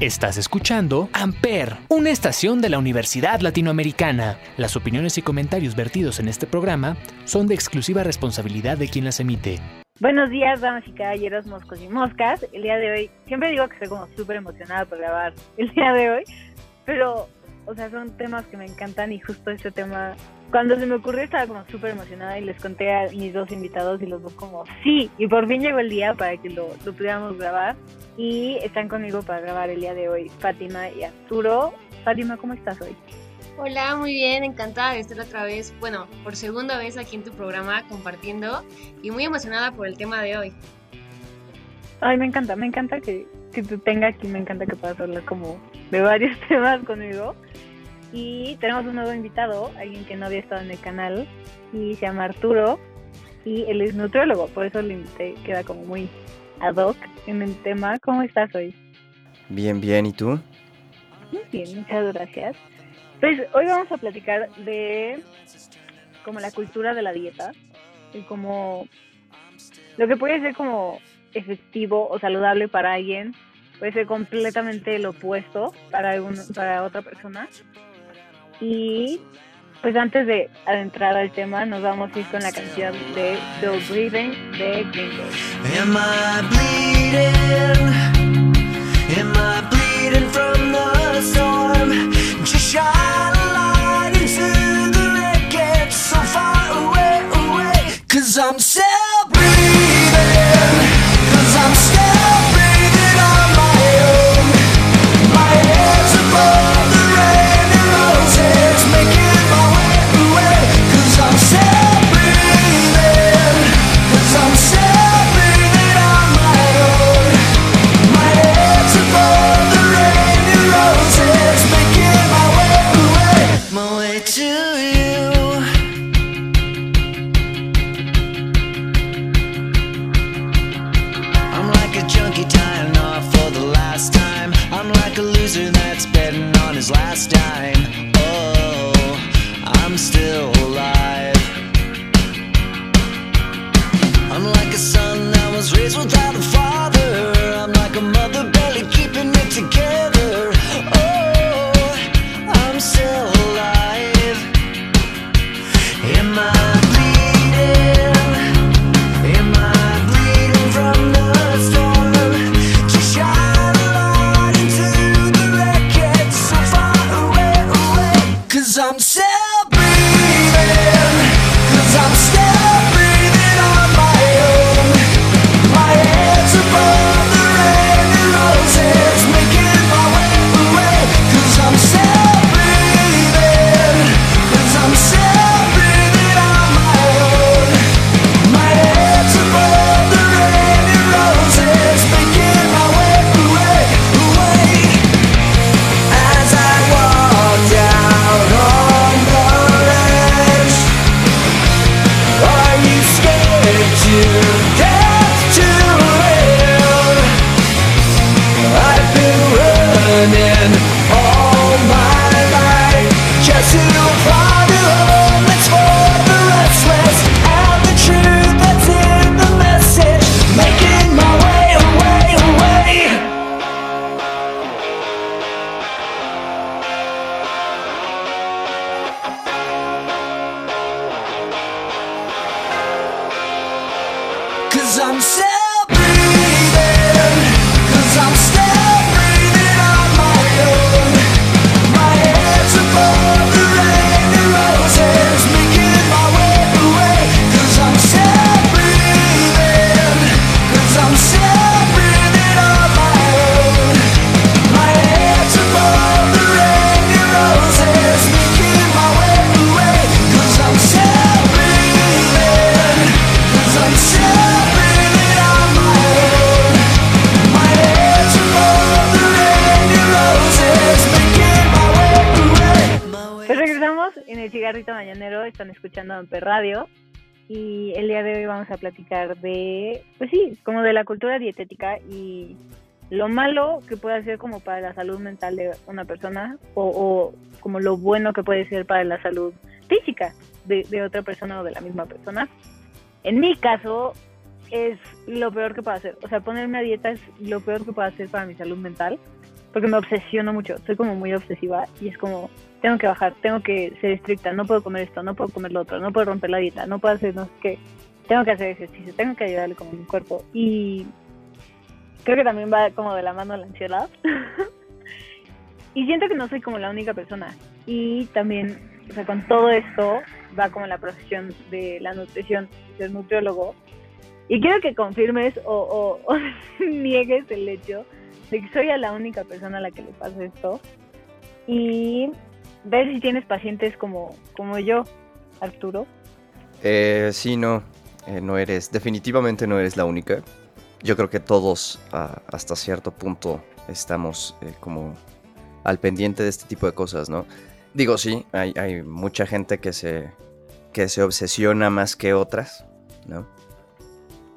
Estás escuchando Amper, una estación de la Universidad Latinoamericana. Las opiniones y comentarios vertidos en este programa son de exclusiva responsabilidad de quien las emite. Buenos días, damas y caballeros, moscos y moscas. El día de hoy, siempre digo que estoy como súper emocionada por grabar el día de hoy, pero, o sea, son temas que me encantan y justo este tema, cuando se me ocurrió estaba como súper emocionada y les conté a mis dos invitados y los dos como, sí, y por fin llegó el día para que lo, lo pudiéramos grabar y están conmigo para grabar el día de hoy Fátima y Arturo. Fátima, ¿cómo estás hoy? Hola, muy bien, encantada de estar otra vez, bueno, por segunda vez aquí en tu programa compartiendo y muy emocionada por el tema de hoy. Ay, me encanta, me encanta que, que te tenga aquí, me encanta que puedas hablar como de varios temas conmigo. Y tenemos un nuevo invitado, alguien que no había estado en el canal, y se llama Arturo, y él es nutriólogo, por eso le invité, queda como muy ad hoc en el tema. ¿Cómo estás hoy? Bien, bien, ¿y tú? Muy bien, muchas gracias. Pues hoy vamos a platicar de como la cultura de la dieta y como lo que puede ser como efectivo o saludable para alguien puede ser completamente lo opuesto para algún, para otra persona. Y pues antes de adentrar al tema, nos vamos a ir con la canción de Still Breathing de Green Day. Am I bleeding? Am I bleeding from the storm? Just shine a light into the wreckage so far away, away. Cause I'm still last dime. Oh, I'm still you cigarrito mañanero, están escuchando Amper Radio. Y el día de hoy vamos a platicar de, pues sí, como de la cultura dietética y lo malo que puede ser como para la salud mental de una persona o, o como lo bueno que puede ser para la salud física de, de otra persona o de la misma persona. En mi caso es lo peor que puedo hacer, o sea, ponerme a dieta es lo peor que puedo hacer para mi salud mental porque me obsesiono mucho, soy como muy obsesiva y es como, tengo que bajar, tengo que ser estricta, no puedo comer esto, no puedo comer lo otro, no puedo romper la dieta, no puedo hacer no sé qué, tengo que hacer ejercicio, tengo que ayudarle a mi cuerpo y creo que también va como de la mano la ansiedad. y siento que no soy como la única persona. Y también, o sea, con todo esto va como la profesión de la nutrición, ser nutriólogo. Y quiero que confirmes o niegues el hecho de que soy a la única persona a la que le pasa esto. Y ver si tienes pacientes como, como yo, Arturo. Eh, sí, no, eh, no eres, definitivamente no eres la única. Yo creo que todos ah, hasta cierto punto estamos eh, como al pendiente de este tipo de cosas, ¿no? Digo, sí, hay, mucha gente que se, que se obsesiona más que otras, ¿no?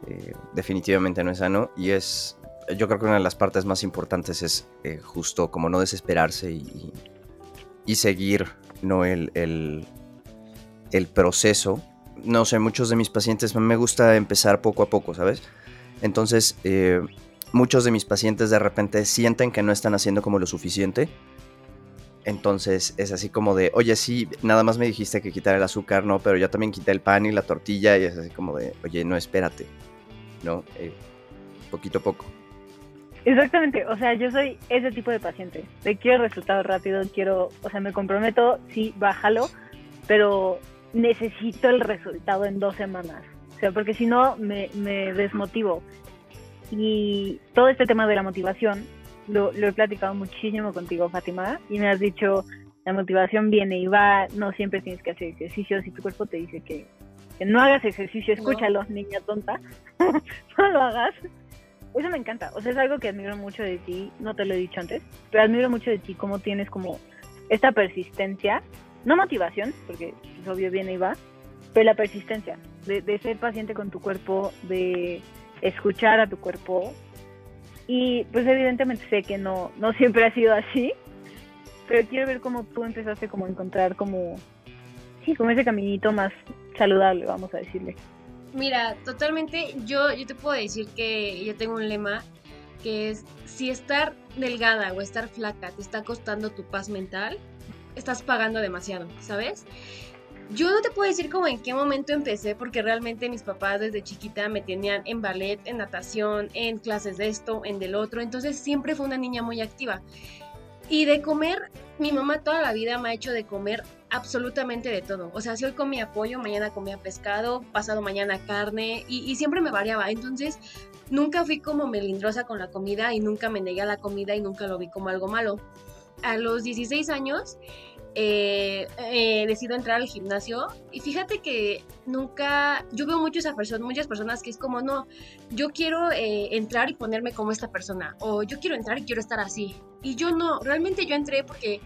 Eh, definitivamente no es sano y es, yo creo que una de las partes más importantes es justo como no desesperarse y, y seguir, ¿no? El, el, el proceso. No sé, muchos de mis pacientes me gusta empezar poco a poco, ¿sabes? Entonces, eh, muchos de mis pacientes de repente sienten que no están haciendo como lo suficiente. Entonces es así como de, oye, sí, nada más me dijiste que quitar el azúcar, no, pero yo también quité el pan y la tortilla y es así como de, oye, no, espérate, ¿no? Eh, poquito a poco. Exactamente, o sea, yo soy ese tipo de paciente. De quiero resultados rápidos, quiero, o sea, me comprometo, sí, bájalo, pero necesito el resultado en dos semanas. O sea, porque si no, me, me desmotivo. Y todo este tema de la motivación lo, lo he platicado muchísimo contigo, Fátima, y me has dicho, la motivación viene y va, no siempre tienes que hacer ejercicio, si tu cuerpo te dice que, que no hagas ejercicio, escúchalo, niña tonta, no lo hagas. Eso me encanta, o sea, es algo que admiro mucho de ti, no te lo he dicho antes, pero admiro mucho de ti cómo tienes como esta persistencia, no motivación, porque es obvio viene y va, pero la persistencia, de, de ser paciente con tu cuerpo, de escuchar a tu cuerpo, y pues evidentemente sé que no, no siempre ha sido así, pero quiero ver cómo tú empezaste como a encontrar como, sí, como ese caminito más saludable, vamos a decirle. Mira, totalmente, yo, yo te puedo decir que yo tengo un lema que es, si estar delgada o estar flaca te está costando tu paz mental, estás pagando demasiado, ¿sabes? Yo no te puedo decir como en qué momento empecé, porque realmente mis papás desde chiquita me tenían en ballet, en natación, en clases de esto, en del otro, entonces siempre fue una niña muy activa. Y de comer, mi mamá toda la vida me ha hecho de comer absolutamente de todo. O sea, si hoy comía pollo, mañana comía pescado, pasado mañana carne, y, siempre me variaba. Entonces, nunca fui como melindrosa con la comida y nunca me negué a la comida y nunca lo vi como algo malo. A los 16 años eh, eh, decido entrar al gimnasio y fíjate que nunca, yo veo muchas personas, muchas personas que es como, no, yo quiero eh, entrar y ponerme como esta persona, o yo quiero entrar y quiero estar así. Y yo no, realmente yo entré porque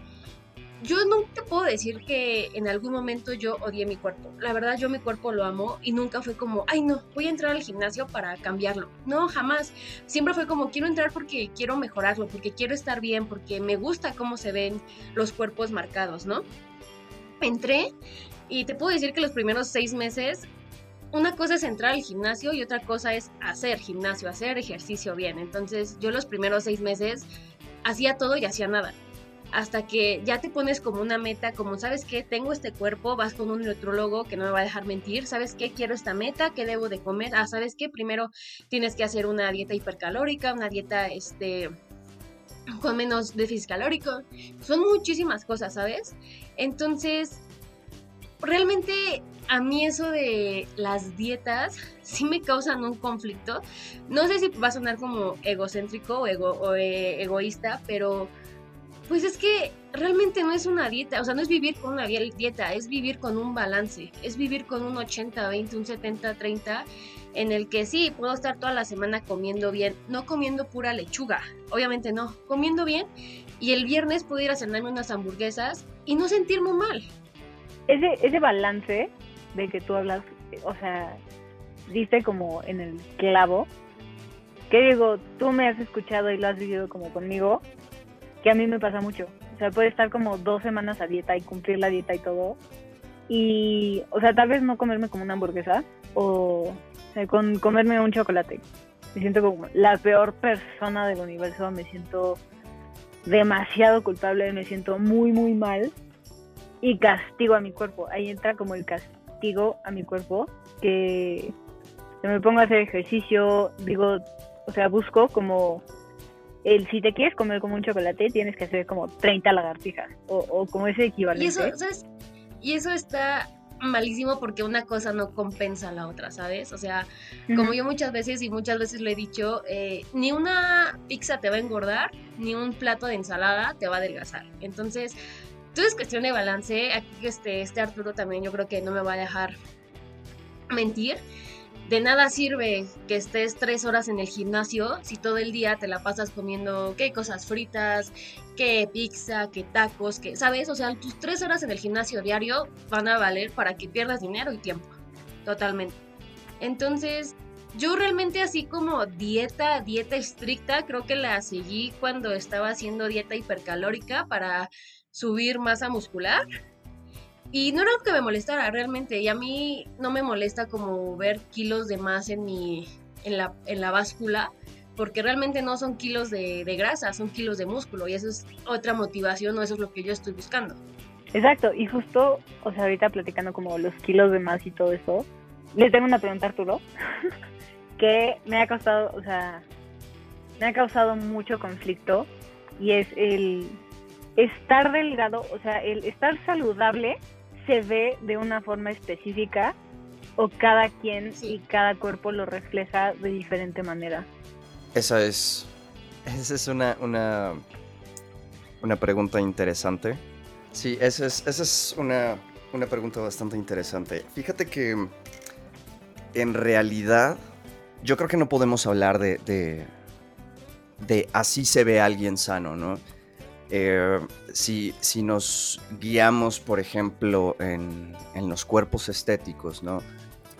yo te puedo decir que en algún momento yo odié mi cuerpo. La verdad, yo mi cuerpo lo amo y nunca fue como, ay, no, voy a entrar al gimnasio para cambiarlo. No, jamás. Siempre fue como, quiero entrar porque quiero mejorarlo, porque quiero estar bien, porque me gusta cómo se ven los cuerpos marcados, ¿no? Entré y te puedo decir que los primeros seis meses una cosa es entrar al gimnasio y otra cosa es hacer gimnasio, hacer ejercicio bien. Entonces yo los primeros seis meses hacía todo y hacía nada hasta que ya te pones como una meta, como sabes que tengo este cuerpo, vas con un nutriólogo que no me va a dejar mentir, sabes que quiero esta meta, qué debo de comer, ah, sabes que primero tienes que hacer una dieta hipercalórica, una dieta este con menos déficit calórico, son muchísimas cosas, ¿sabes? Entonces, realmente a mí eso de las dietas sí me causan un conflicto. No sé si va a sonar como egocéntrico o, o eh, egoísta, pero pues es que realmente no es una dieta, o sea, no es vivir con una dieta, es vivir con un balance, es vivir con un 80-20, un 70-30, en el que sí, puedo estar toda la semana comiendo bien, no comiendo pura lechuga, obviamente no, comiendo bien, y el viernes puedo ir a cenarme unas hamburguesas y no sentirme mal. Ese, ese balance de que tú hablas, o sea, diste como en el clavo, que digo, tú me has escuchado y lo has vivido como conmigo, que a mí me pasa mucho. O sea, puede estar como dos semanas a dieta y cumplir la dieta y todo. Y, o sea, tal vez no comerme como una hamburguesa o, sea, con comerme un chocolate. Me siento como la peor persona del universo, me siento demasiado culpable, me siento muy, muy mal y castigo a mi cuerpo. Ahí entra como el castigo a mi cuerpo, que me pongo a hacer ejercicio, digo, o sea, busco como el si te quieres comer como un chocolate, tienes que hacer como 30 lagartijas o, o como ese equivalente. Y eso, ¿sabes? Y eso está malísimo porque una cosa no compensa a la otra, ¿sabes? O sea, como yo muchas veces y muchas veces lo he dicho, eh, ni una pizza te va a engordar, ni un plato de ensalada te va a adelgazar. Entonces, todo es cuestión de balance. Aquí este, este Arturo también yo creo que no me va a dejar mentir de nada sirve que estés tres horas en el gimnasio si todo el día te la pasas comiendo qué cosas fritas, qué pizza, qué tacos, qué, ¿sabes? O sea, tus tres horas en el gimnasio diario van a valer para que pierdas dinero y tiempo. Totalmente. Entonces, yo realmente así como dieta, dieta estricta, creo que la seguí cuando estaba haciendo dieta hipercalórica para subir masa muscular y no era algo que me molestara realmente. Y a mí no me molesta como ver kilos de más en mi, en la, en la báscula, porque realmente no son kilos de, grasa, son kilos de músculo. Y eso es otra motivación o eso es lo que yo estoy buscando. Exacto, y justo, o sea, ahorita platicando como los kilos de más y todo eso, le tengo una pregunta a Arturo, que me ha costado, o sea, me ha causado mucho conflicto, y es el estar delgado, o sea, el estar saludable se ve de una forma específica o cada quien y cada cuerpo lo refleja de diferente manera? Esa es, esa es una, una, una pregunta interesante. Sí, esa es, esa es una, una pregunta bastante interesante. Fíjate que en realidad yo creo que no podemos hablar de, de, de así se ve alguien sano, ¿no? Eh, si, si, nos guiamos, por ejemplo, en, en los cuerpos estéticos, ¿no?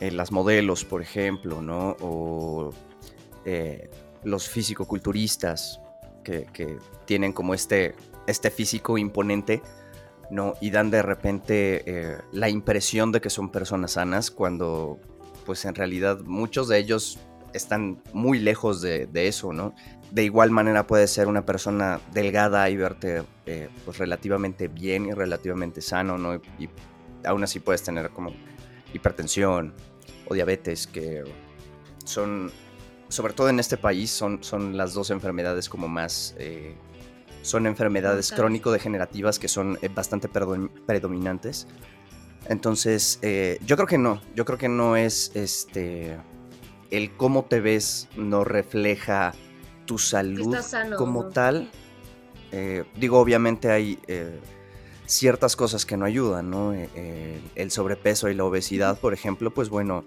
En las modelos, por ejemplo, ¿no? O eh, los físico-culturistas que, que, tienen como este, este físico imponente, ¿no? Y dan de repente eh, la impresión de que son personas sanas cuando, pues en realidad, muchos de ellos están muy lejos de, de eso, ¿no? de igual manera puede ser una persona delgada y verte eh, pues relativamente bien y relativamente sano, ¿no? Y, aún así puedes tener como hipertensión o diabetes, que son, sobre todo en este país, son, son las dos enfermedades como más... Eh, son enfermedades crónico-degenerativas que son eh, bastante predominantes. Entonces, yo creo que no, yo creo que no es este... El cómo te ves no refleja tu salud como tal. Eh, digo, obviamente hay eh, ciertas cosas que no ayudan, ¿no? Eh, el sobrepeso y la obesidad, por ejemplo, pues bueno,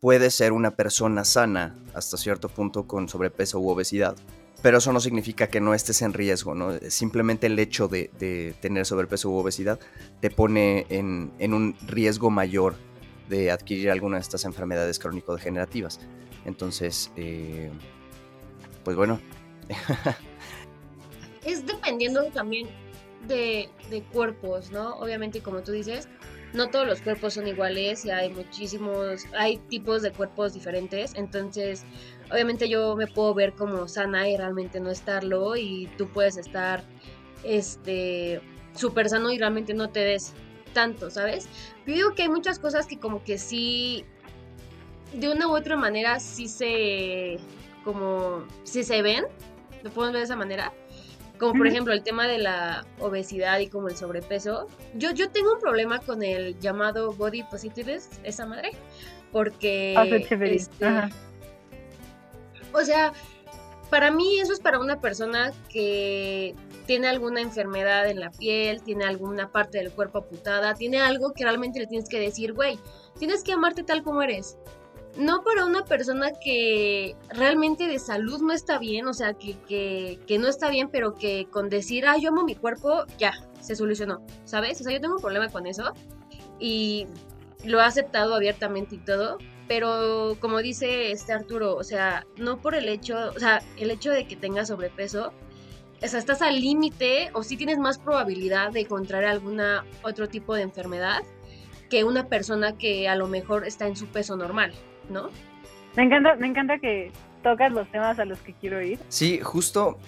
puede ser una persona sana hasta cierto punto con sobrepeso u obesidad, pero eso no significa que no estés en riesgo, ¿no? Simplemente el hecho de, tener sobrepeso u obesidad te pone en, en un riesgo mayor de adquirir alguna de estas enfermedades crónico-degenerativas. Entonces, pues bueno. es dependiendo también de, cuerpos, ¿no? Obviamente, como tú dices, no todos los cuerpos son iguales y hay muchísimos, hay tipos de cuerpos diferentes, entonces obviamente yo me puedo ver como sana y realmente no estarlo y tú puedes estar este súper sano y realmente no te des tanto, ¿sabes? Yo digo que hay muchas cosas que como que sí de una u otra manera sí se como si se ven, lo podemos ver de esa manera. Como por ejemplo el tema de la obesidad y como el sobrepeso. Yo, yo tengo un problema con el llamado body positivism, esa madre. Porque... Este, o sea, para mí eso es para una persona que tiene alguna enfermedad en la piel, tiene alguna parte del cuerpo aputada, tiene algo que realmente le tienes que decir, güey, tienes que amarte tal como eres no para una persona que realmente de salud no está bien, o sea, que, que, no está bien, pero que con decir, ah, yo amo mi cuerpo, ya, se solucionó, ¿sabes? O sea, yo tengo un problema con eso y lo he aceptado abiertamente y todo, pero como dice este Arturo, o sea, no por el hecho, o sea, el hecho de que tengas sobrepeso, o sea, estás al límite o sí tienes más probabilidad de encontrar alguna otro tipo de enfermedad que una persona que a lo mejor está en su peso normal. ¿no? Me encanta, me encanta que tocas los temas a los que quiero ir. Sí, justo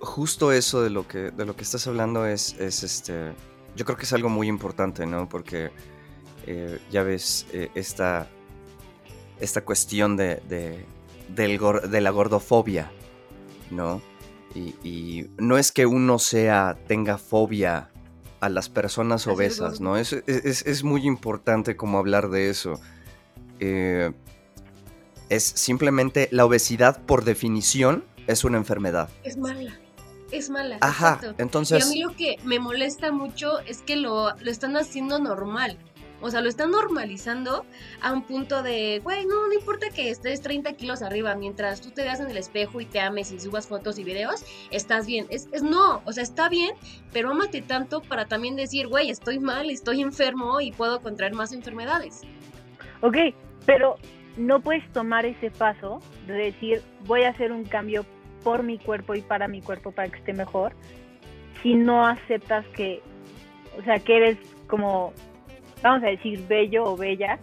justo eso de lo que, de lo que estás hablando es, es este. Yo creo que es algo muy importante, ¿no? Porque eh, ya ves eh, esta, esta cuestión de, de, del de la gordofobia, ¿no? Y, y no es que uno sea, tenga fobia a las personas obesas. ¿no? Es, es- es- muy importante como hablar de eso. Eh, es simplemente la obesidad por definición es una enfermedad. Es mala. Es mala. Ajá, exacto. Y a entonces... mí lo que me molesta mucho es que lo, lo están haciendo normal. O sea, lo están normalizando a un punto de, güey, no, no importa que estés 30 kilos arriba, mientras tú te veas en el espejo y te ames y subas fotos y videos, estás bien. Es, es no, o sea, está bien, pero ámate tanto para también decir, güey, estoy mal, estoy enfermo y puedo contraer más enfermedades. Ok, pero no puedes tomar ese paso de decir voy a hacer un cambio por mi cuerpo y para mi cuerpo para que esté mejor si no aceptas que, o sea, que eres como, vamos a decir, bello o bella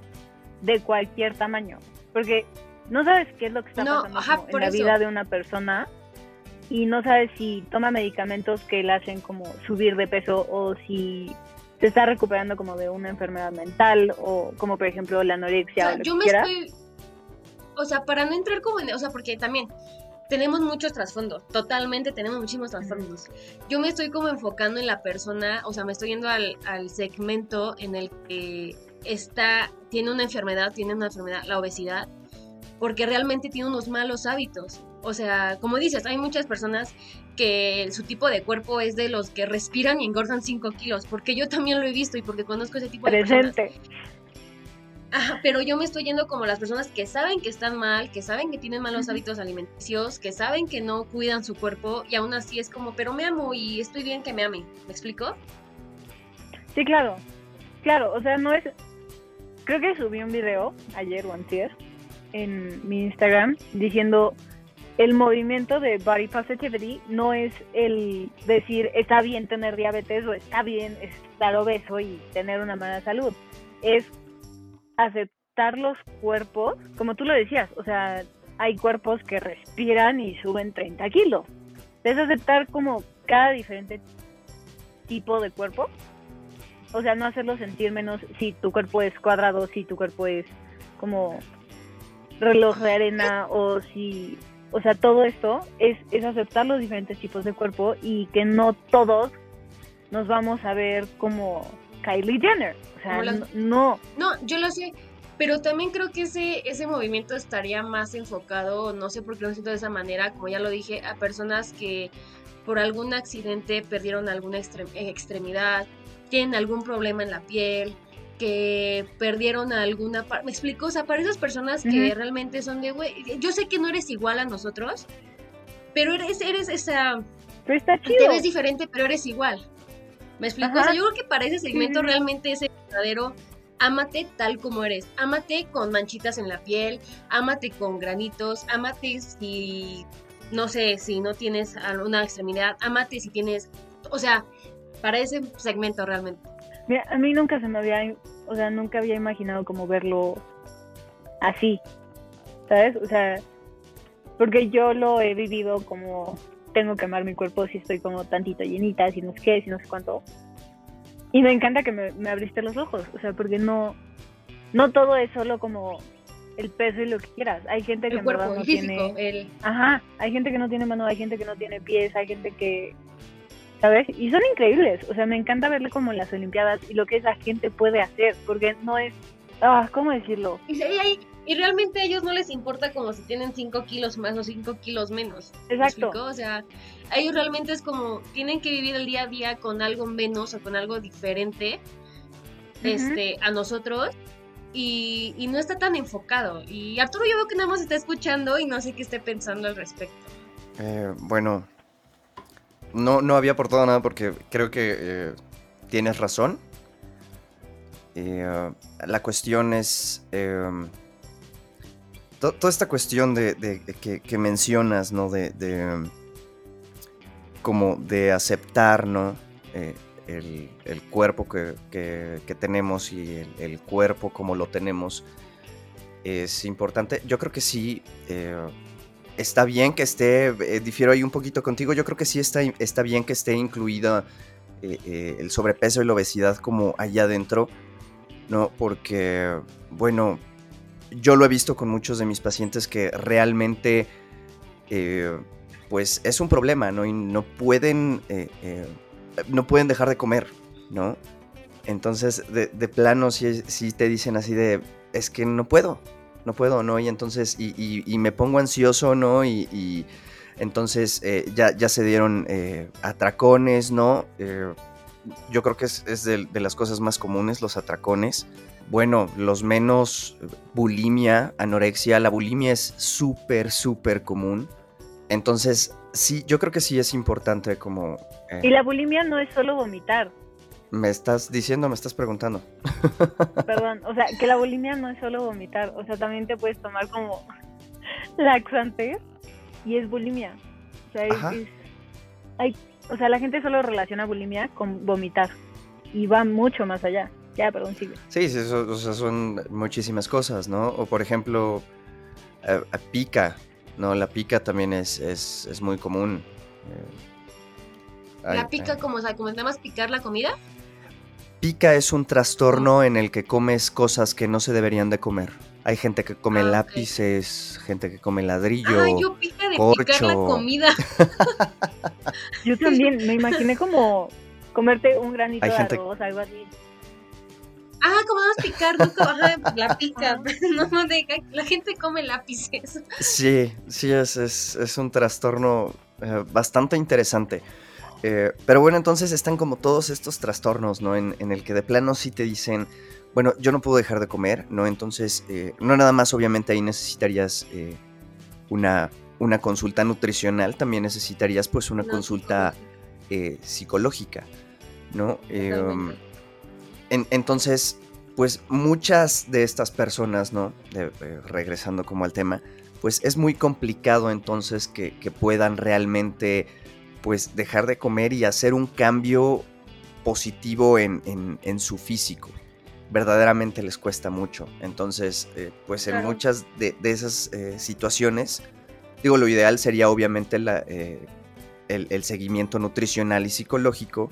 de cualquier tamaño. Porque no sabes qué es lo que está No, pasando ajá, en la eso. vida de una persona y no sabes si toma medicamentos que le hacen como subir de peso o si se está recuperando como de una enfermedad mental o como por ejemplo la anorexia o, sea, lo yo que me estoy. O sea, para no entrar como en. O sea, porque también tenemos muchos trasfondos. Totalmente tenemos muchísimos trasfondos. Yo me estoy como enfocando en la persona. O sea, me estoy yendo al, segmento en el que está. Tiene una enfermedad, tiene una enfermedad, la obesidad. Porque realmente tiene unos malos hábitos. O sea, como dices, hay muchas personas que su tipo de cuerpo es de los que respiran y engordan 5 kilos. Porque yo también lo he visto y porque conozco ese tipo de personas. Ajá, pero yo me estoy yendo como las personas que saben que están mal, que saben que tienen malos hábitos alimenticios, que saben que no cuidan su cuerpo y aún así es como, pero me amo y estoy bien que me ame. ¿Me explico? Sí, claro. Claro, o sea, no es... Creo que subí un video ayer o antier en mi Instagram diciendo el movimiento de body positivity no es el decir está bien tener diabetes o está bien estar obeso y tener una mala salud. Es aceptar los cuerpos, como tú lo decías, o sea, hay cuerpos que respiran y suben 30 kilos. Es aceptar como cada diferente tipo de cuerpo o sea, no hacerlo sentir menos si tu cuerpo es cuadrado, si tu cuerpo es como reloj de arena o si, o sea, todo esto es, es aceptar los diferentes tipos de cuerpo y que no todos nos vamos a ver como Kylie Jenner. O sea, las- no, No, yo lo sé, pero también creo que ese, ese movimiento estaría más enfocado, no sé por qué lo siento de esa manera, como ya lo dije, a personas que por algún accidente perdieron alguna eh, extremidad, tienen algún problema en la piel, que perdieron alguna parte. ¿Me explico? O sea, para esas personas que realmente son de, güey, yo sé que no eres igual a nosotros, pero eres, eres esa, pero está te ves diferente, pero eres igual. ¿Me explico? O sea, yo creo que para ese segmento sí. realmente es el verdadero ámate tal como eres. Ámate con manchitas en la piel, ámate con granitos, ámate si, no sé, si no tienes alguna extremidad, ámate si tienes, o sea, para ese segmento realmente. Mira, a mí nunca se me había, o sea, nunca había imaginado como verlo así, ¿sabes? O sea, porque yo lo he vivido como tengo que amar mi cuerpo si estoy como tantito llenita, si no sé qué, si no sé cuánto. Y me encanta que me, me abriste los ojos, o sea, porque no, no todo es solo como el peso y lo que quieras. Hay gente que El en cuerpo, el no físico, tiene... el... Ajá, hay gente que no tiene mano, hay gente que no tiene pies, hay gente que, ¿sabes? Y son increíbles, o sea, me encanta verle como en las Olimpiadas y lo que esa gente puede hacer, porque no es, ah, ¿cómo decirlo? Y, y, ahí- y realmente a ellos no les importa como si tienen 5 kilos más o 5 kilos menos. ¿Me Exacto. explico? O sea, a ellos realmente es como, tienen que vivir el día a día con algo menos o con algo diferente Ujú. este, a nosotros. Y, y no está tan enfocado. Y Arturo yo veo que nada más está escuchando y no sé qué esté pensando al respecto. Eh, bueno, no, no había aportado nada porque creo que eh, tienes razón. Eh, la cuestión es... em, to- toda esta cuestión de, que, mencionas, ¿no? De, como de aceptar, ¿no? Eh, el, cuerpo que, tenemos y el, cuerpo como lo tenemos es importante. Yo creo que sí, eh, está bien que esté, difiero ahí un poquito contigo, yo creo que sí está, está bien que esté incluida el sobrepeso y la obesidad como allá adentro, ¿no? Porque, bueno, yo lo he visto con muchos de mis pacientes que realmente, eh, pues es un problema, ¿no? Y no pueden, eh, eh, no pueden dejar de comer, ¿no? Entonces, de, plano, si sí te dicen así de, es que no puedo, no puedo, ¿no? Y entonces, y, y- y me pongo ansioso, ¿no? Y, y entonces ya, ya se dieron atracones, ¿no? Yo creo que es, es de, de las cosas más comunes, los atracones. Bueno, los menos eh, bulimia, anorexia. La bulimia es súper, súper común. Entonces, sí, yo creo que sí es importante como... eh, Y la bulimia no es solo vomitar. ¿Me estás diciendo, me estás preguntando? Perdón, o sea, que la bulimia no es solo vomitar, o sea, también te puedes tomar como laxantes y es bulimia. O sea, es, es- hay, o sea, la gente solo relaciona bulimia con vomitar y va mucho más allá. Ya, perdón, sigue. Sí, sí, eso- o sea, son muchísimas cosas, ¿no? O por ejemplo, pica, ¿no? La pica también es, es, es muy común. Eh, La ay, pica ay. como, o sea, como nada más picar la comida. Pica es un trastorno en el que comes cosas que no se deberían de comer. Hay gente que come Ah, lápices, gente que come ladrillo. Ah, yo pica de picar la corcho. comida. Yo también me imaginé como comerte un granito Hay de gente- arroz, algo así. Ah, como nada más picar, nunca ajá, la pica. No, no deja, la gente come lápices. Sí, sí, es, es, es un trastorno eh, bastante interesante. Eh, pero bueno, entonces están como todos estos trastornos, ¿no? En, en el que de plano sí te dicen, bueno, yo no puedo dejar de comer, ¿no? Entonces, eh, no nada más, obviamente ahí necesitarías eh, una, una consulta nutricional, también necesitarías pues una No, consulta eh, psicológica, ¿no? Eh, Totalmente. en- entonces, pues muchas de estas personas, ¿no? De- eh, regresando como al tema, pues es muy complicado entonces que, que puedan realmente, pues dejar de comer y hacer un cambio positivo en, en- en su físico. Verdaderamente les cuesta mucho. Entonces, eh, pues en Claro. muchas de, de esas situaciones, digo, lo ideal sería obviamente la, eh, el, seguimiento nutricional y psicológico,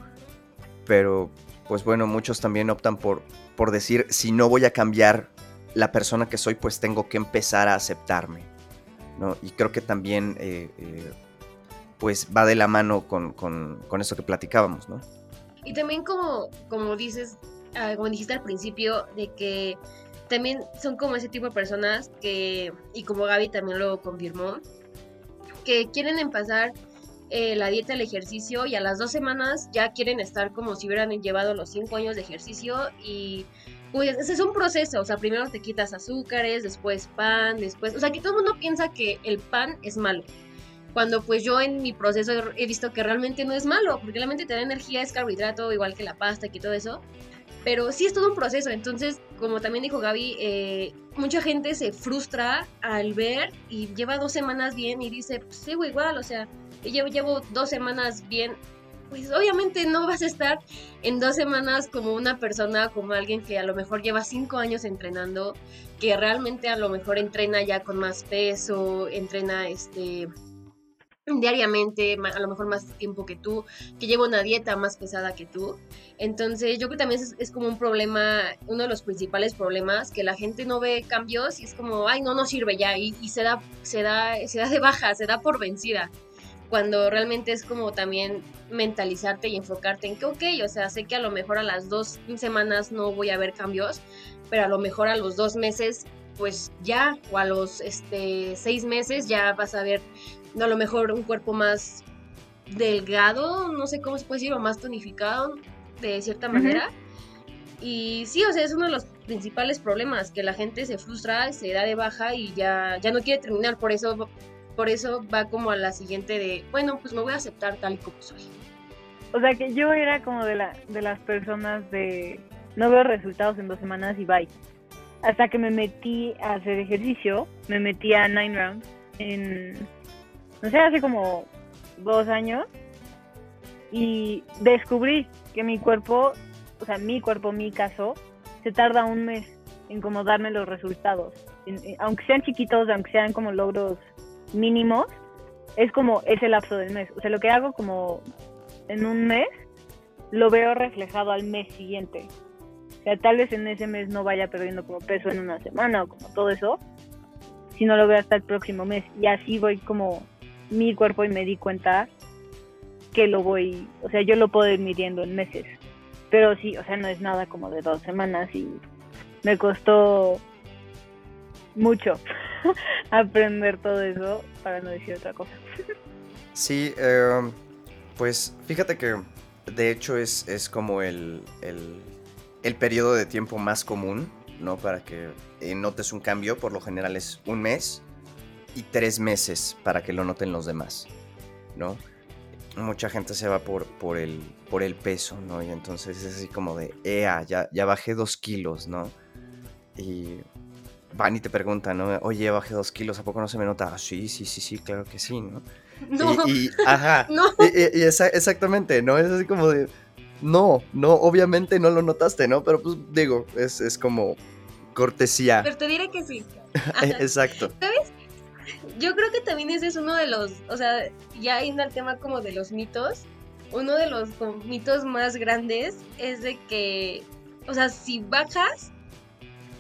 pero pues bueno, muchos también optan por, por decir, si no voy a cambiar la persona que soy, pues tengo que empezar a aceptarme, ¿no? Y creo que también, eh, eh, pues va de la mano con, con, con esto que platicábamos, ¿no? Y también como, como dices, ah, como dijiste al principio, de que también son como ese tipo de personas que, y como Gaby también lo confirmó, que quieren empezar eh, la dieta, el ejercicio y a las dos semanas ya quieren estar como si hubieran llevado los cinco años de ejercicio y pues ese es un proceso, o sea, primero te quitas azúcares, después pan, después, o sea, que todo el mundo piensa que el pan es malo. Cuando pues yo en mi proceso he- visto que realmente no es malo, porque realmente te da energía, es carbohidrato, igual que la pasta, que todo eso. Pero sí es todo un proceso, entonces, como también dijo Gaby, eh, mucha gente se frustra al ver y lleva dos semanas bien y dice, pues sigo igual, o sea, llevo, llevo dos semanas bien. Pues obviamente no vas a estar en dos semanas como una persona, como alguien que a lo mejor lleva cinco años entrenando, que realmente a lo mejor entrena ya con más peso, entrena este diariamente, a lo mejor más tiempo que tú, que lleva una dieta más pesada que tú. Entonces yo creo que también es, como un problema, uno de los principales problemas, que la gente no ve cambios y es como, ay, no, no sirve ya, y, y se, da, se, da, se da de baja, se da por vencida. Cuando realmente es como también mentalizarte y enfocarte en que, ok, o sea, sé que a lo mejor a las dos semanas no voy a ver cambios, pero a lo mejor a los dos meses, pues ya, o a los este, seis meses ya vas a ver a lo mejor un cuerpo más delgado, no sé cómo se puede decir, o más tonificado de cierta manera. Y sí, o sea, es uno de los principales problemas, que la gente se frustra, se da de baja y ya, ya no quiere terminar, por eso, por eso va como a la siguiente de, bueno, pues me voy a aceptar tal y como soy. O sea que yo era como de la de las personas de no veo resultados en dos semanas y bye. Hasta que me metí a hacer ejercicio, me metí a Nine Rounds en, no sé, hace como dos años y descubrí que mi cuerpo, o sea, mi cuerpo, mi caso, se tarda un mes en como darme los resultados. Aunque sean chiquitos, aunque sean como logros mínimos es como ese lapso del mes. O sea, lo que hago como en un mes, lo veo reflejado al mes siguiente. O sea, tal vez en ese mes no vaya perdiendo como peso en una semana o como todo eso, sino lo veo hasta el próximo mes. Y así voy como mi cuerpo y me di cuenta que lo voy, o sea, yo lo puedo ir midiendo en meses. Pero sí, o sea, no es nada como de dos semanas y me costó mucho aprender todo eso para no decir otra cosa. Sí, eh, pues fíjate que de hecho es, es como el, el, el periodo de tiempo más común, ¿no? Para que eh, notes un cambio, por lo general es un mes y tres meses para que lo noten los demás, ¿no? Mucha gente se va por, por, el, por el peso, ¿no? Y entonces es así como de, ea, ya, ya bajé dos kilos, ¿no? Y van y te preguntan, ¿no? Oye, bajé dos kilos, ¿a poco no se me nota? "Ah, sí, sí, sí, sí, claro que sí, ¿no? No, Y, y- ajá, no. y- y- y esa- exactamente, ¿no? Es así como de, no, no, obviamente no lo notaste, ¿no? Pero pues digo, es, es como cortesía. Pero te diré que sí. Exacto. Yo creo que también ese es uno de los, o sea, ya yendo al tema como de los mitos, uno de los mitos más grandes es de que, o sea, si bajas,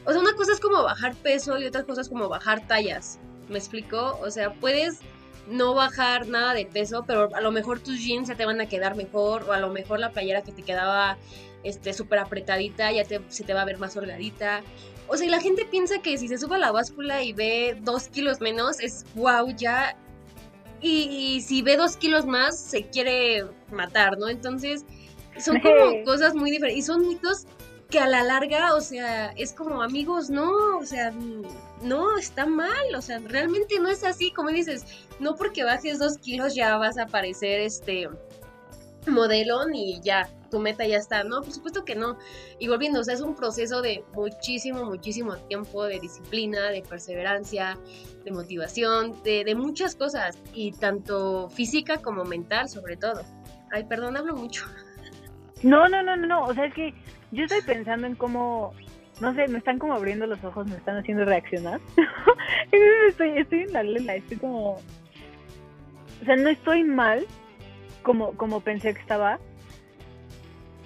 o sea, una cosa es como bajar peso y otra cosa es como bajar tallas, ¿me explico? O sea, puedes no bajar nada de peso, pero a lo mejor tus jeans ya te van a quedar mejor, o a lo mejor la playera que te quedaba este súper apretadita ya te, se te va a ver más holgadita. O sea, y la gente piensa que si se sube a la báscula y ve dos kilos menos, es wow, ya. Y, y si ve dos kilos más, se quiere matar, ¿no? Entonces, son como cosas muy diferentes. Y son mitos que a la larga, o sea, es como amigos, no, o sea, no, está mal, o sea, realmente no es así, como dices, no porque bajes dos kilos ya vas a parecer este modelo ni ya, tu meta ya está, no, por supuesto que no. Y volviendo, o sea, es un proceso de muchísimo, muchísimo tiempo, de disciplina, de perseverancia, de motivación, de, de muchas cosas, y tanto física como mental sobre todo. Ay, perdón, hablo mucho. No, no, no, no, no. O sea, es que yo estoy pensando en cómo, no sé, me están como abriendo los ojos, me están haciendo reaccionar. Estoy, estoy en la lela, estoy como, o sea, no estoy mal como, como pensé que estaba,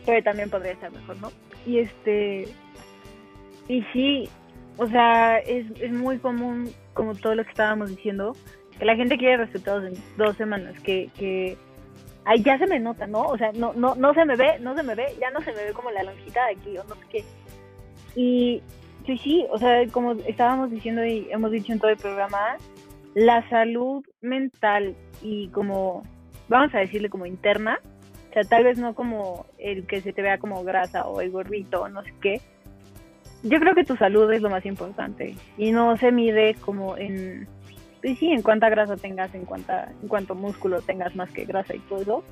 pero también podría estar mejor, ¿no? Y este, y sí, o sea, es, es muy común, como todo lo que estábamos diciendo, que la gente quiere resultados en dos semanas, que, que ahí ya se me nota, ¿no? O sea, no, no, no se me ve, no se me ve, ya no se me ve como la lonjita de aquí o no sé qué. Y sí, sí, o sea, como estábamos diciendo y hemos dicho en todo el programa, la salud mental y como, vamos a decirle como interna, o sea, tal vez no como el que se te vea como grasa o el gordito o no sé qué. Yo creo que tu salud es lo más importante y no se mide como en, pues sí, en cuánta grasa tengas, en cuánta, en cuánto músculo tengas más que grasa y todo eso,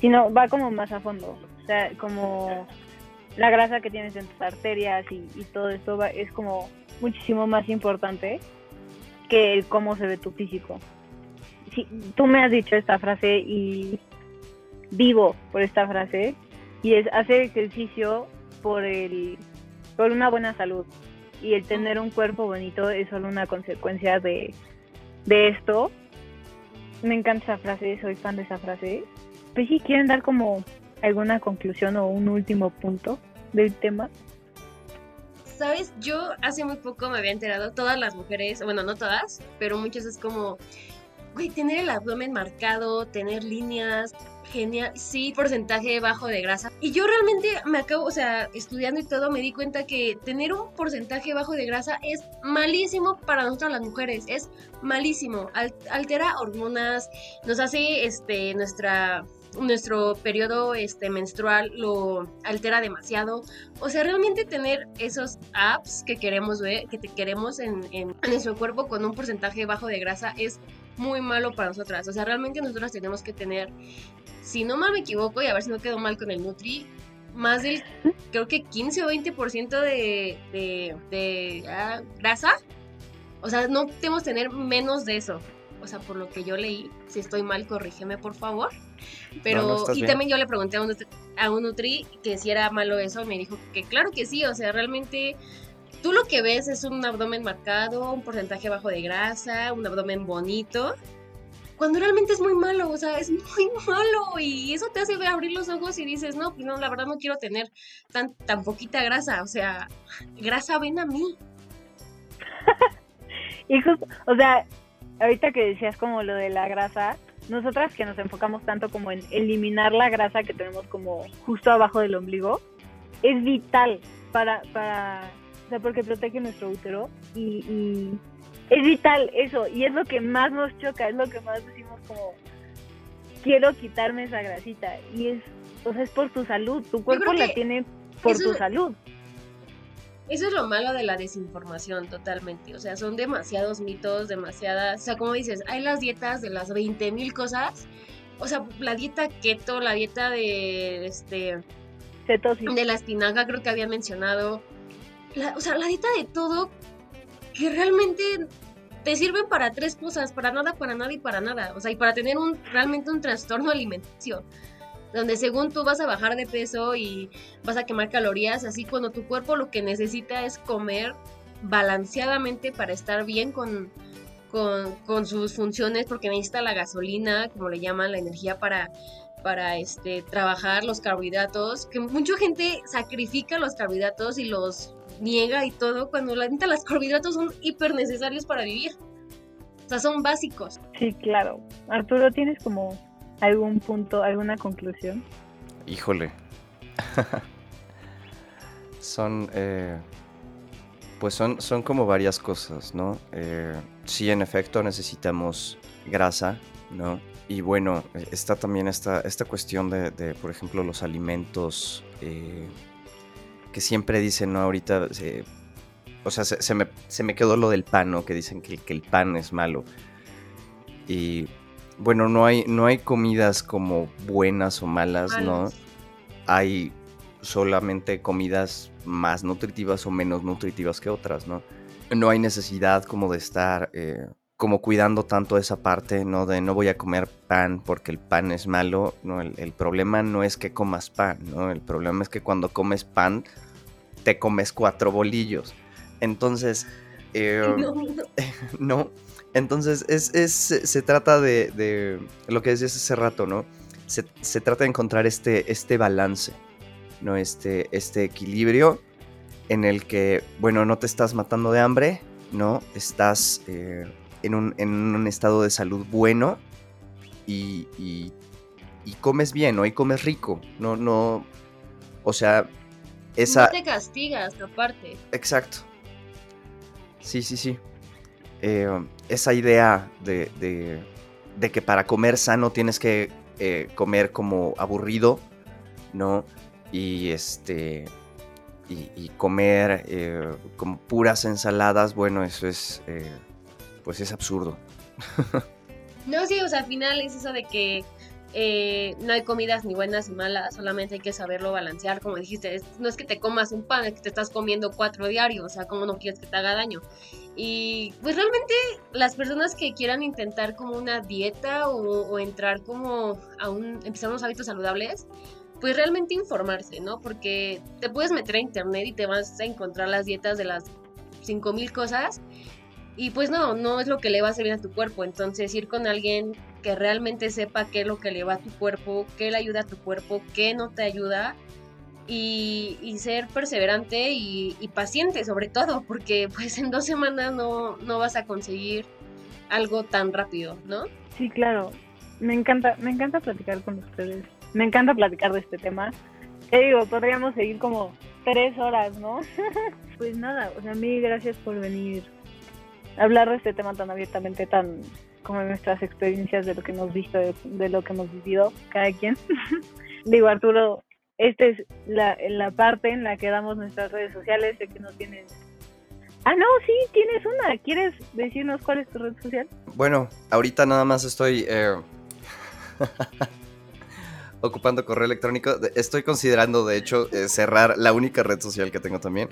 sino va como más a fondo, o sea, como la grasa que tienes en tus arterias y, todo esto va- es como muchísimo más importante que el cómo se ve tu físico. Sí, tú me has dicho esta frase y vivo por esta frase y es hacer ejercicio por el por una buena salud y el tener un cuerpo bonito es solo una consecuencia de, de esto. Me encanta esa frase, soy fan de esa frase. Pues si quieren dar como alguna conclusión o un último punto del tema. ¿Sabes? Yo hace muy poco me había enterado, todas las mujeres, bueno, no todas, pero muchas es como, güey, tener el abdomen marcado, tener líneas, genial, sí, porcentaje bajo de grasa. Y yo realmente me acabo, o sea, estudiando y todo, me di cuenta que tener un porcentaje bajo de grasa es malísimo para nosotras las mujeres, es malísimo, Al- altera hormonas, nos hace, este, nuestra nuestro periodo este menstrual lo altera demasiado o sea, realmente tener esos apps que queremos ver, que te queremos en, en- en nuestro cuerpo con un porcentaje bajo de grasa es muy malo para nosotras. O sea, realmente nosotras tenemos que tener, si no mal me equivoco, y a ver si no quedo mal con el Nutri, más del, creo que 15 o 20% de, de, de ah, grasa. O sea, no tenemos que tener menos de eso. O sea, por lo que yo leí, si estoy mal, corrígeme por favor. Pero, No, y bien. también yo le pregunté a un, nutri- a un Nutri que si era malo eso, me dijo que claro que sí, o sea, realmente tú lo que ves es un abdomen marcado, un porcentaje bajo de grasa, un abdomen bonito, cuando realmente es muy malo, o sea, es muy malo y eso te hace abrir los ojos y dices, no, pues no, la verdad no quiero tener tan, tan poquita grasa, o sea, grasa ven a mí. Y justo, o sea, ahorita que decías como lo de la grasa, nosotras que nos enfocamos tanto como en eliminar la grasa que tenemos como justo abajo del ombligo, es vital para, para o sea, porque protege nuestro útero y, y es vital eso, y es lo que más nos choca, es lo que más decimos como, quiero quitarme esa grasita, y es, o sea, es por tu salud, tu cuerpo la tiene por tu es- salud. Eso es lo malo de la desinformación totalmente, o sea, son demasiados mitos, demasiadas, o sea, como dices, hay las dietas de las 20 mil cosas, o sea, la dieta keto, la dieta de, este, Cetosis. de la espinaca creo que había mencionado, o sea, la dieta de todo que realmente te sirven para tres cosas, para nada, para nada y para nada, o sea, y para tener un realmente un trastorno alimenticio, donde según tú vas a bajar de peso y vas a quemar calorías, así cuando tu cuerpo lo que necesita es comer balanceadamente para estar bien con, con, con sus funciones, porque necesita la gasolina, como le llaman, la energía para, para este, trabajar los carbohidratos, que mucha gente sacrifica los carbohidratos y los niega y todo, cuando la neta los carbohidratos son hiper necesarios para vivir. O sea, son básicos. Sí, claro. Arturo, ¿tienes como algún punto, alguna conclusión? Híjole. son, eh, pues son, son como varias cosas, ¿no? Eh, sí, en efecto, necesitamos grasa, ¿no? Y bueno, eh, está también esta, esta cuestión de, de, por ejemplo, los alimentos eh, que siempre dicen, ¿no? Ahorita, eh, o sea, se, se me, se me quedó lo del pan, ¿no? Que dicen que, que el pan es malo. Y bueno, no hay, no hay comidas como buenas o malas, ¿no? Hay solamente comidas más nutritivas o menos nutritivas que otras, ¿no? No hay necesidad como de estar eh, como cuidando tanto esa parte, ¿no? De no voy a comer pan porque el pan es malo, ¿no? El, el problema no es que comas pan, ¿no? El problema es que cuando comes pan te comes cuatro bolillos. Entonces, eh, No, no. no. Entonces, es, es- se, se trata de, de lo que decías hace rato, ¿no? Se, se trata de encontrar este, este balance, ¿no? Este, este equilibrio en el que, bueno, no te estás matando de hambre, ¿no? Estás eh, en, un, en un estado de salud bueno y, y- y comes bien, ¿no? Y comes rico, no, no, o sea, esa... No te castigas, aparte. Exacto. Sí, sí, sí. Eh, esa idea de, de- de que para comer sano tienes que eh, comer como aburrido, ¿no? Y este. Y, y comer eh, como puras ensaladas, bueno, eso es. pues es absurdo. No, sí, o sea, al final es eso de que eh, no hay comidas ni buenas ni malas, solamente hay que saberlo balancear, como dijiste, no es que te comas un pan, es que te estás comiendo cuatro diarios, o sea, como no quieres que te haga daño. Y pues realmente las personas que quieran intentar como una dieta o, o entrar como a un, empezar unos hábitos saludables, pues realmente informarse, ¿no? Porque te puedes meter a internet y te vas a encontrar las dietas de las 5000 cosas y pues no, no es lo que le va a bien a tu cuerpo. Entonces ir con alguien que realmente sepa qué es lo que le va a tu cuerpo, qué le ayuda a tu cuerpo, qué no te ayuda. Y, ser perseverante y, y paciente sobre todo, porque pues en dos semanas no, no vas a conseguir algo tan rápido, ¿no? Sí, claro. Me encanta, me encanta platicar con ustedes. Me encanta platicar de este tema. Te digo, podríamos seguir como tres horas, ¿no? pues nada, o sea, mil gracias por venir a hablar de este tema tan abiertamente, tan como nuestras experiencias, de lo que hemos visto, de, de lo que hemos vivido, cada quien. digo, Arturo, esta es la, la parte en la que damos nuestras redes sociales, sé que no tienes... Ah, no, sí, tienes una. ¿Quieres decirnos cuál es tu red social? Bueno, ahorita nada más estoy eh, ocupando correo electrónico. Estoy considerando, de hecho, eh, cerrar la única red social que tengo también.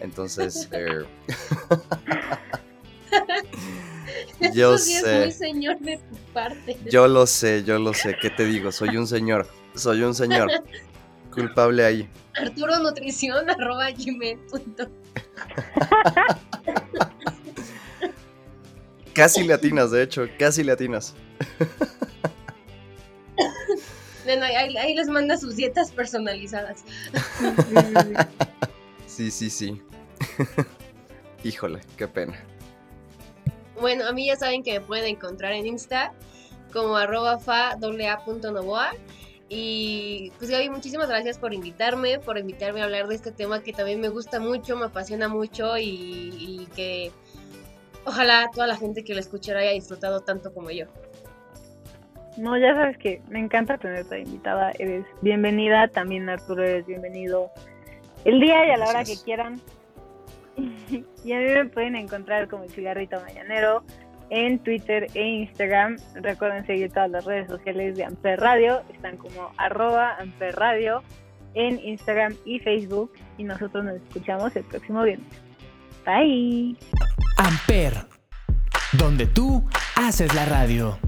Entonces, eh, yo sí es sé. muy señor de tu parte. Yo lo sé, yo lo sé. ¿Qué te digo? Soy un señor. Soy un señor. Culpable ahí. Arturo Nutrición arroba gmail punto. casi latinas, de hecho, casi latinas. Bueno, ahí, ahí les manda sus dietas personalizadas. Sí, sí, sí. Híjole, qué pena. Bueno, a mí ya saben que me pueden encontrar en Insta como arroba fa novoa. Y pues Gaby, muchísimas gracias por invitarme, por invitarme a hablar de este tema que también me gusta mucho, me apasiona mucho y, y que ojalá toda la gente que lo escuchara haya disfrutado tanto como yo. No, ya sabes que me encanta tenerte invitada. Eres bienvenida. También Arturo eres bienvenido. El día y a la hora que quieran. y a mí me pueden encontrar como el cigarrito mañanero en Twitter e Instagram. Recuerden seguir todas las redes sociales de Amper Radio. Están como arroba Amper Radio en Instagram y Facebook. Y nosotros nos escuchamos el próximo viernes. Bye. Amper, donde tú haces la radio.